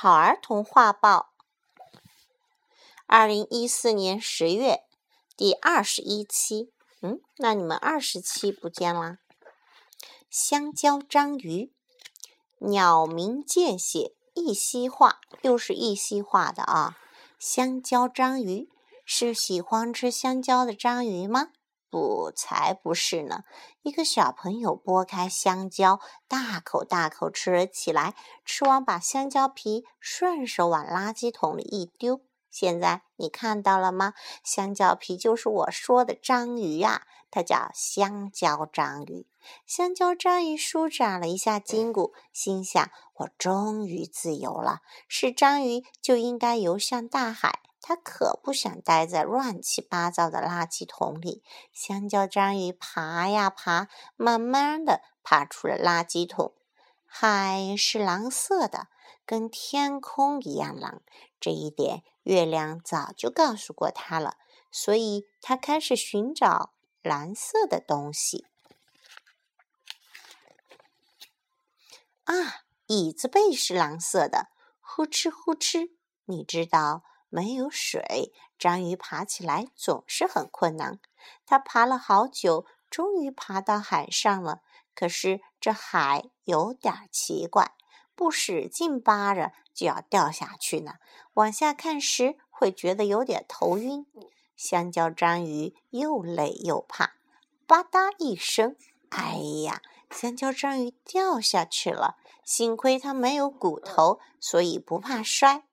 好儿童画报，二零一四年十月第二十一期。嗯，那你们二十期不见啦？香蕉章鱼，鸟鸣见血，一夕画，又是一夕画的啊。香蕉章鱼是喜欢吃香蕉的章鱼吗？不，才不是呢！一个小朋友剥开香蕉，大口大口吃了起来。吃完，把香蕉皮顺手往垃圾桶里一丢。现在你看到了吗？香蕉皮就是我说的章鱼呀，它叫香蕉章鱼。香蕉章鱼舒展了一下筋骨，心想：我终于自由了。是章鱼就应该游向大海。他可不想待在乱七八糟的垃圾桶里。香蕉章鱼爬呀爬，慢慢的爬出了垃圾桶。海是蓝色的，跟天空一样蓝。这一点月亮早就告诉过他了，所以他开始寻找蓝色的东西。啊，椅子背是蓝色的，呼哧呼哧，你知道？没有水，章鱼爬起来总是很困难。它爬了好久，终于爬到海上了。可是这海有点奇怪，不使劲扒着就要掉下去呢。往下看时会觉得有点头晕。香蕉章鱼又累又怕，吧嗒一声，哎呀，香蕉章鱼掉下去了。幸亏它没有骨头，所以不怕摔。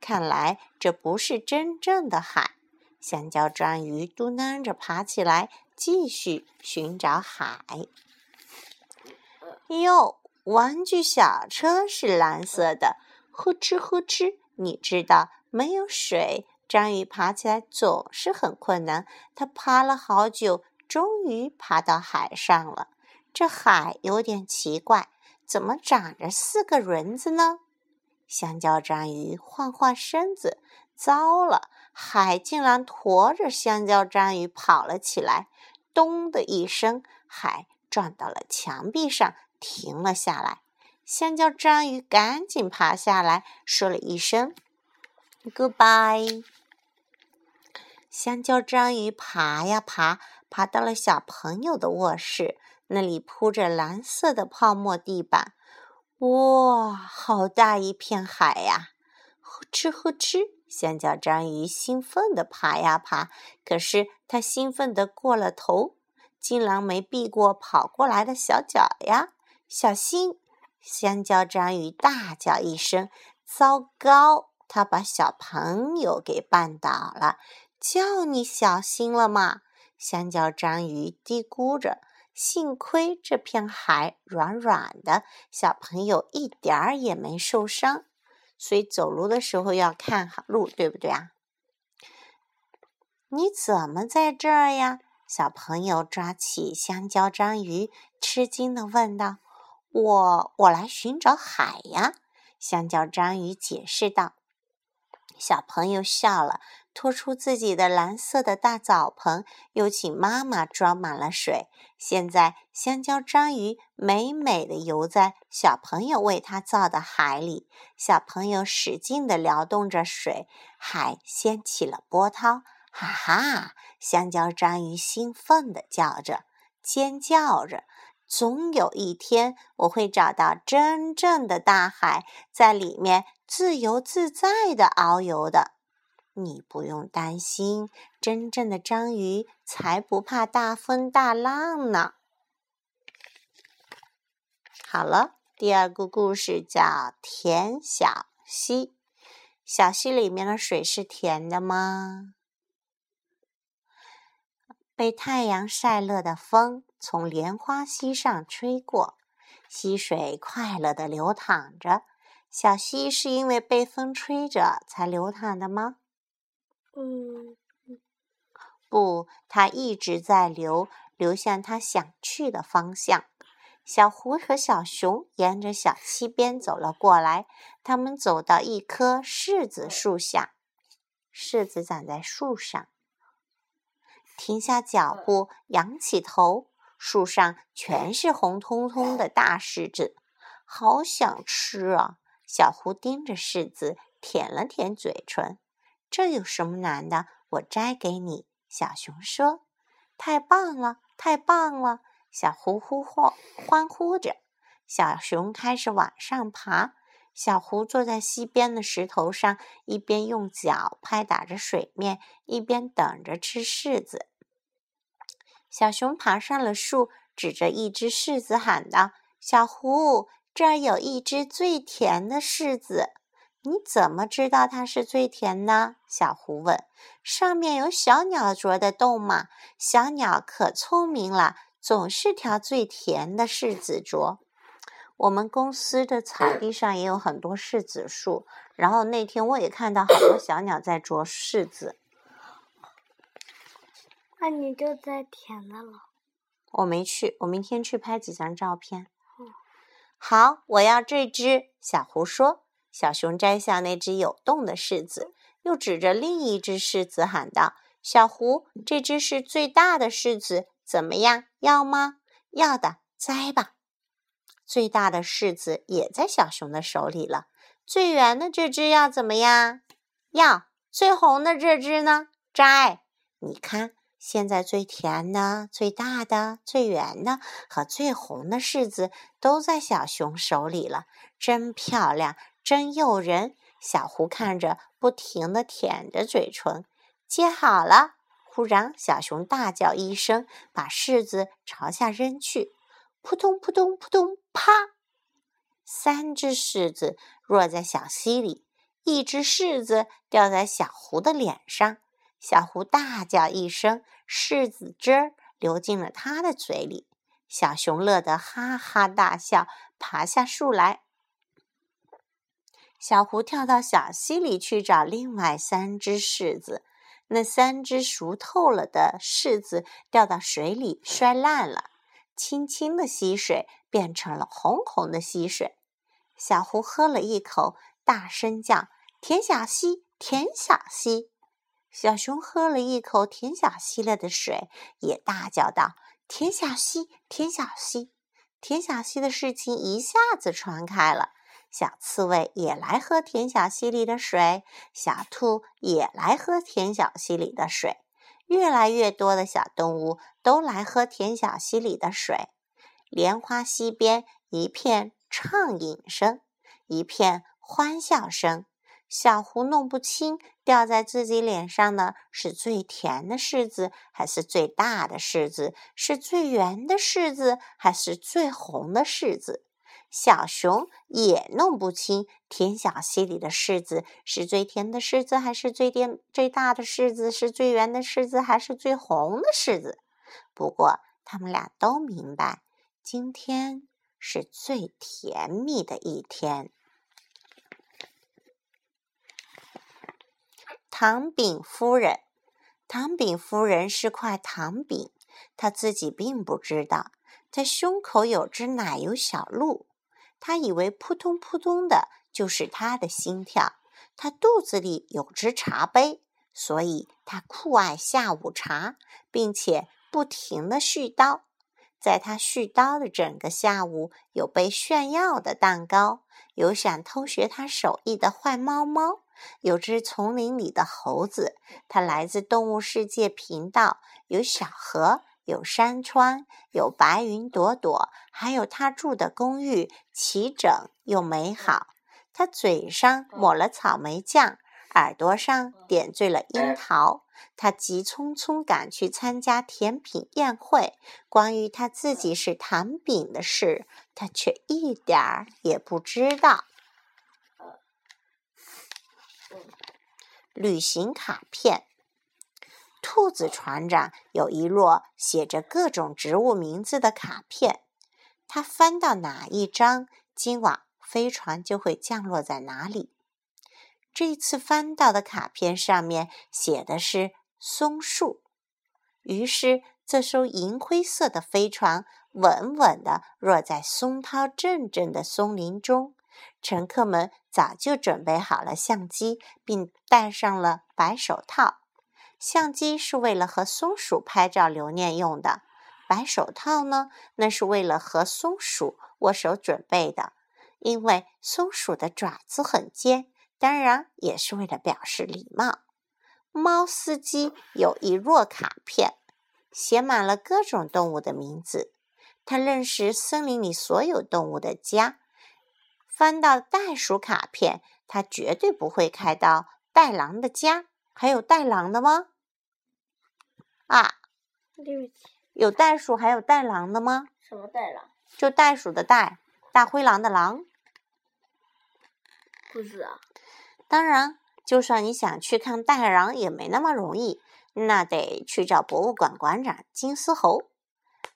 看来这不是真正的海。香蕉章鱼嘟囔着爬起来，继续寻找海。哟，玩具小车是蓝色的，呼哧呼哧。你知道，没有水，章鱼爬起来总是很困难。它爬了好久，终于爬到海上了。这海有点奇怪，怎么长着四个轮子呢？香蕉章鱼晃晃身子，糟了！海竟然驮着香蕉章鱼跑了起来。咚的一声，海撞到了墙壁上，停了下来。香蕉章鱼赶紧爬下来，说了一声 “goodbye”。香蕉章鱼爬呀爬，爬到了小朋友的卧室，那里铺着蓝色的泡沫地板。哇，好大一片海呀！呼哧呼哧，香蕉章鱼兴奋地爬呀爬，可是它兴奋得过了头，竟然没避过跑过来的小脚呀！小心！香蕉章鱼大叫一声：“糟糕！”它把小朋友给绊倒了。叫你小心了嘛？香蕉章鱼嘀咕着。幸亏这片海软软的，小朋友一点儿也没受伤。所以走路的时候要看好路，对不对啊？你怎么在这儿呀？小朋友抓起香蕉章鱼，吃惊的问道：“我我来寻找海呀。”香蕉章鱼解释道。小朋友笑了。拖出自己的蓝色的大澡盆，又请妈妈装满了水。现在，香蕉章鱼美美的游在小朋友为它造的海里。小朋友使劲地撩动着水，海掀起了波涛。哈哈！香蕉章鱼兴奋地叫着，尖叫着。总有一天，我会找到真正的大海，在里面自由自在地遨游的。你不用担心，真正的章鱼才不怕大风大浪呢。好了，第二个故事叫《甜小溪》。小溪里面的水是甜的吗？被太阳晒热的风从莲花溪上吹过，溪水快乐的流淌着。小溪是因为被风吹着才流淌的吗？嗯，不，它一直在流，流向它想去的方向。小狐和小熊沿着小溪边走了过来，他们走到一棵柿子树下，柿子长在树上，停下脚步，仰起头，树上全是红彤彤的大柿子，好想吃啊！小狐盯着柿子，舔了舔嘴唇。这有什么难的？我摘给你。小熊说：“太棒了，太棒了！”小狐呼呼欢呼着。小熊开始往上爬。小狐坐在溪边的石头上，一边用脚拍打着水面，一边等着吃柿子。小熊爬上了树，指着一只柿子喊道：“小狐，这儿有一只最甜的柿子。你怎么知道它是最甜呢？”小狐问。“上面有小鸟啄的洞吗，小鸟可聪明了，总是挑最甜的柿子啄。”我们公司的草地上也有很多柿子树，然后那天我也看到好多小鸟在啄柿子。那你就在甜的了。我没去，我明天去拍几张照片。好，我要这只。小狐说。小熊摘下那只有洞的柿子，又指着另一只柿子喊道：“小狐，这只是最大的柿子，怎么样？要吗？要的，摘吧。”最大的柿子也在小熊的手里了。最圆的这只要怎么样？要。最红的这只呢？摘。你看。现在最甜的、最大的、最圆的和最红的柿子都在小熊手里了，真漂亮，真诱人。小狐看着，不停地舔着嘴唇。接好了！忽然，小熊大叫一声，把柿子朝下扔去，扑通扑通扑通，啪！三只柿子落在小溪里，一只柿子掉在小狐的脸上。小狐大叫一声，柿子汁儿流进了他的嘴里。小熊乐得哈哈大笑，爬下树来。小狐跳到小溪里去找另外三只柿子。那三只熟透了的柿子掉到水里，摔烂了。清清的溪水变成了红红的溪水。小狐喝了一口，大声叫：“甜小溪，甜小溪！”小熊喝了一口甜小溪了的水，也大叫道：“甜小溪，甜小溪，甜小溪！”的事情一下子传开了。小刺猬也来喝甜小溪里的水，小兔也来喝甜小溪里的水，越来越多的小动物都来喝甜小溪里的水。莲花溪边一片畅饮声，一片欢笑声。小狐弄不清掉在自己脸上的是最甜的柿子，还是最大的柿子？是最圆的柿子，还是最红的柿子？小熊也弄不清甜小溪里的柿子是最甜的柿子，还是最甜最大的柿子？是最圆的柿子，还是最红的柿子？不过，他们俩都明白，今天是最甜蜜的一天。糖饼夫人，糖饼夫人是块糖饼，她自己并不知道，她胸口有只奶油小鹿，他以为扑通扑通的就是他的心跳。他肚子里有只茶杯，所以他酷爱下午茶，并且不停的絮叨。在他絮叨的整个下午，有被炫耀的蛋糕，有想偷学他手艺的坏猫猫。有只丛林里的猴子，它来自动物世界频道。有小河，有山川，有白云朵朵，还有他住的公寓，齐整又美好。他嘴上抹了草莓酱，耳朵上点缀了樱桃。他急匆匆赶去参加甜品宴会，关于他自己是糖饼的事，他却一点儿也不知道。旅行卡片。兔子船长有一摞写着各种植物名字的卡片，他翻到哪一张，今晚飞船就会降落在哪里。这次翻到的卡片上面写的是松树，于是这艘银灰色的飞船稳稳地落在松涛阵阵的松林中。乘客们早就准备好了相机，并戴上了白手套。相机是为了和松鼠拍照留念用的，白手套呢，那是为了和松鼠握手准备的。因为松鼠的爪子很尖，当然也是为了表示礼貌。猫司机有一摞卡片，写满了各种动物的名字。他认识森林里所有动物的家。翻到袋鼠卡片，他绝对不会开到袋狼的家。还有袋狼的吗？啊，对不起，有袋鼠还有袋狼的吗？什么袋狼？就袋鼠的袋，大灰狼的狼。不是啊。当然，就算你想去看袋狼，也没那么容易，那得去找博物馆馆长金丝猴。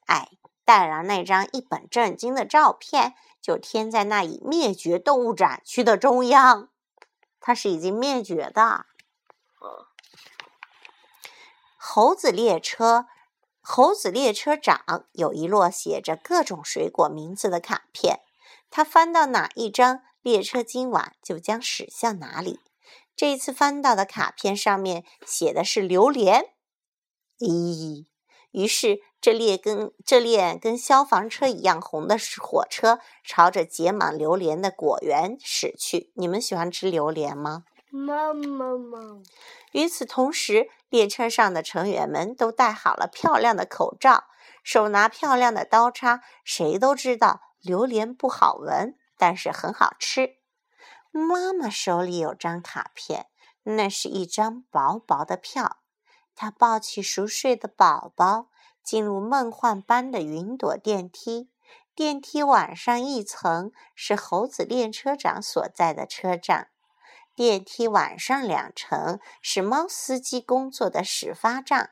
哎，袋狼那张一本正经的照片就贴在那已灭绝动物展区的中央，它是已经灭绝的。猴子列车，猴子列车长有一摞写着各种水果名字的卡片，他翻到哪一张，列车今晚就将驶向哪里。这次翻到的卡片上面写的是榴莲，咦，于是这列跟这列跟消防车一样红的火车朝着结满榴莲的果园驶去。你们喜欢吃榴莲吗？妈妈妈。与此同时，列车上的成员们都戴好了漂亮的口罩，手拿漂亮的刀叉。谁都知道榴莲不好闻，但是很好吃。妈妈手里有张卡片，那是一张薄薄的票。她抱起熟睡的宝宝，进入梦幻般的云朵电梯。电梯往上一层是猴子列车长所在的车站。电梯往上两层是猫司机工作的始发站，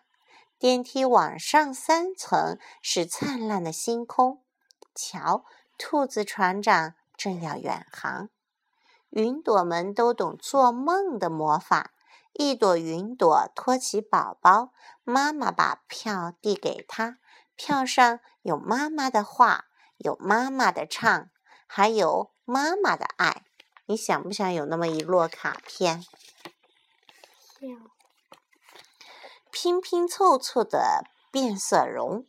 电梯往上三层是灿烂的星空。瞧，兔子船长正要远航。云朵们都懂做梦的魔法。一朵云朵托起宝宝，妈妈把票递给他，票上有妈妈的话，有妈妈的唱，还有妈妈的爱。你想不想有那么一摞卡片？拼拼凑凑的变色龙，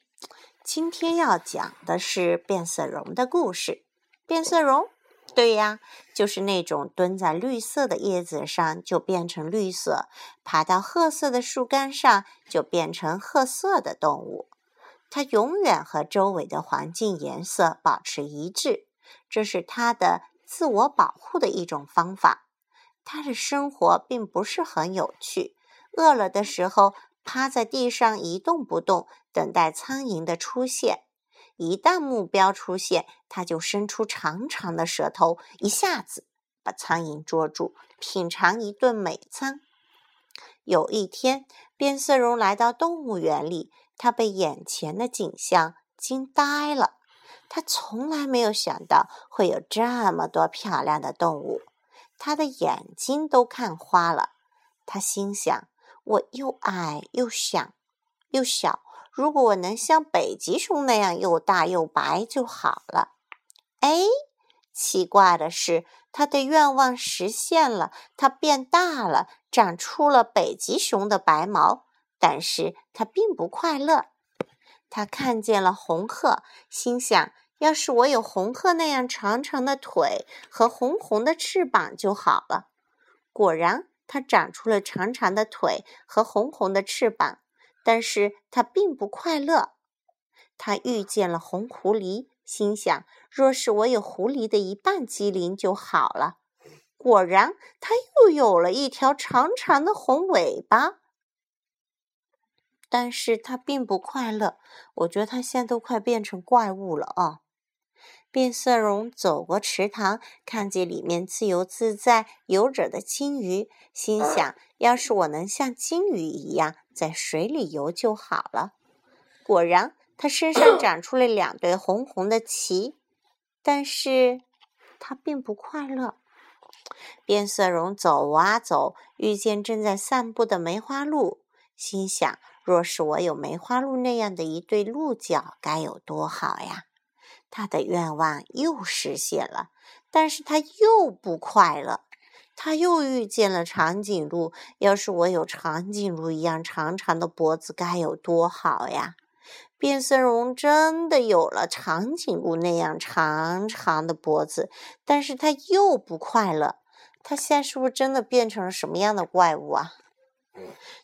今天要讲的是变色龙的故事。变色龙，对呀，就是那种蹲在绿色的叶子上就变成绿色，爬到褐色的树干上就变成褐色的动物。它永远和周围的环境颜色保持一致，这是它的。自我保护的一种方法，它的生活并不是很有趣。饿了的时候，趴在地上一动不动，等待苍蝇的出现。一旦目标出现，它就伸出长长的舌头，一下子把苍蝇捉住，品尝一顿美餐。有一天，变色龙来到动物园里，它被眼前的景象惊呆了。他从来没有想到会有这么多漂亮的动物，他的眼睛都看花了。他心想：“我又矮又小，又小。如果我能像北极熊那样又大又白就好了。”哎，奇怪的是，他的愿望实现了，他变大了，长出了北极熊的白毛。但是他并不快乐。他看见了红鹤，心想。要是我有红鹤那样长长的腿和红红的翅膀就好了。果然，它长出了长长的腿和红红的翅膀，但是它并不快乐。它遇见了红狐狸，心想：若是我有狐狸的一半机灵就好了。果然，它又有了一条长长的红尾巴，但是它并不快乐。我觉得它现在都快变成怪物了啊！变色龙走过池塘，看见里面自由自在游着的金鱼，心想：要是我能像金鱼一样在水里游就好了。果然，它身上长出了两对红红的鳍，但是它并不快乐。变色龙走啊走，遇见正在散步的梅花鹿，心想：若是我有梅花鹿那样的一对鹿角，该有多好呀！他的愿望又实现了，但是他又不快乐。他又遇见了长颈鹿，要是我有长颈鹿一样长长的脖子，该有多好呀！变色龙真的有了长颈鹿那样长长的脖子，但是它又不快乐。它现在是不是真的变成了什么样的怪物啊？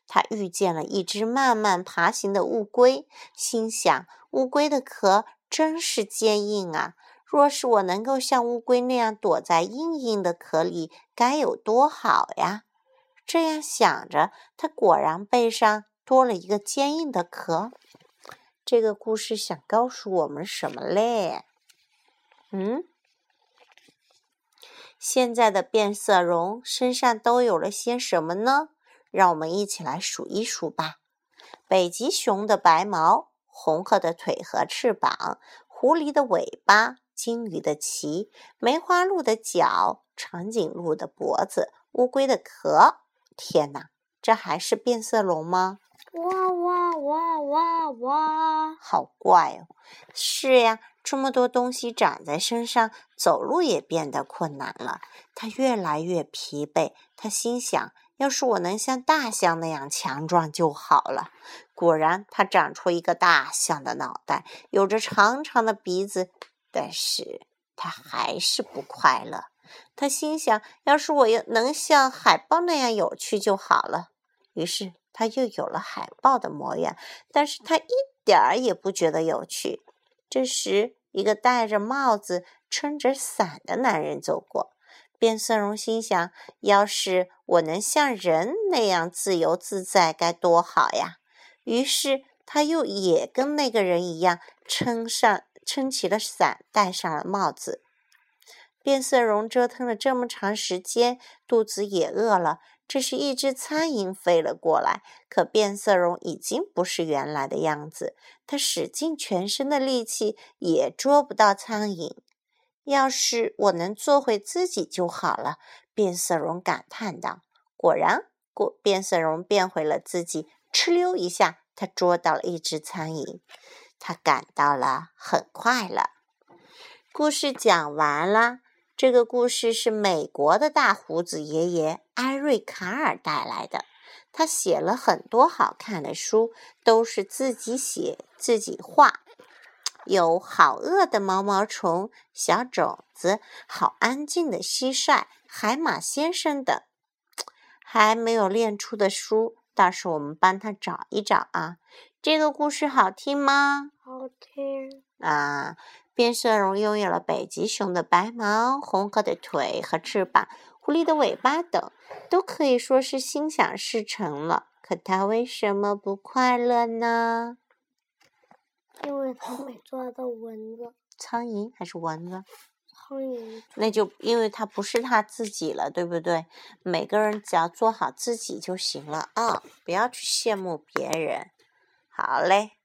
他遇见了一只慢慢爬行的乌龟，心想：乌龟的壳真是坚硬啊！若是我能够像乌龟那样躲在硬硬的壳里，该有多好呀！这样想着，他果然背上多了一个坚硬的壳。这个故事想告诉我们什么嘞？嗯？现在的变色龙身上都有了些什么呢？让我们一起来数一数吧：北极熊的白毛，红鹤的腿和翅膀，狐狸的尾巴，金鱼的鳍，梅花鹿的脚，长颈鹿的脖子，乌龟的壳。天哪，这还是变色龙吗？哇哇哇哇哇！好怪哦！是呀，这么多东西长在身上，走路也变得困难了。他越来越疲惫。他心想：要是我能像大象那样强壮就好了。果然，他长出一个大象的脑袋，有着长长的鼻子。但是他还是不快乐。他心想：要是我能像海豹那样有趣就好了。于是。他又有了海豹的模样，但是他一点儿也不觉得有趣。这时，一个戴着帽子、撑着伞的男人走过。变色龙心想：要是我能像人那样自由自在，该多好呀！于是，他又也跟那个人一样，撑上撑起了伞，戴上了帽子。变色龙折腾了这么长时间，肚子也饿了。这时，一只苍蝇飞了过来，可变色龙已经不是原来的样子。它使尽全身的力气，也捉不到苍蝇。要是我能做回自己就好了，变色龙感叹道。果然，过变色龙变回了自己，哧溜一下，他捉到了一只苍蝇。他感到了很快乐。故事讲完了。这个故事是美国的大胡子爷爷艾瑞卡尔带来的。他写了很多好看的书，都是自己写自己画。有好饿的毛毛虫、小种子、好安静的蟋蟀、海马先生等。还没有练出的书，到时我们帮他找一找啊。这个故事好听吗？好听啊。变色龙拥有了北极熊的白毛、红鹤的腿和翅膀、狐狸的尾巴等，都可以说是心想事成了。可它为什么不快乐呢？因为它没抓到蚊子。苍蝇还是蚊子？那就因为他不是他自己了，对不对？每个人只要做好自己就行了啊！不要去羡慕别人。好嘞。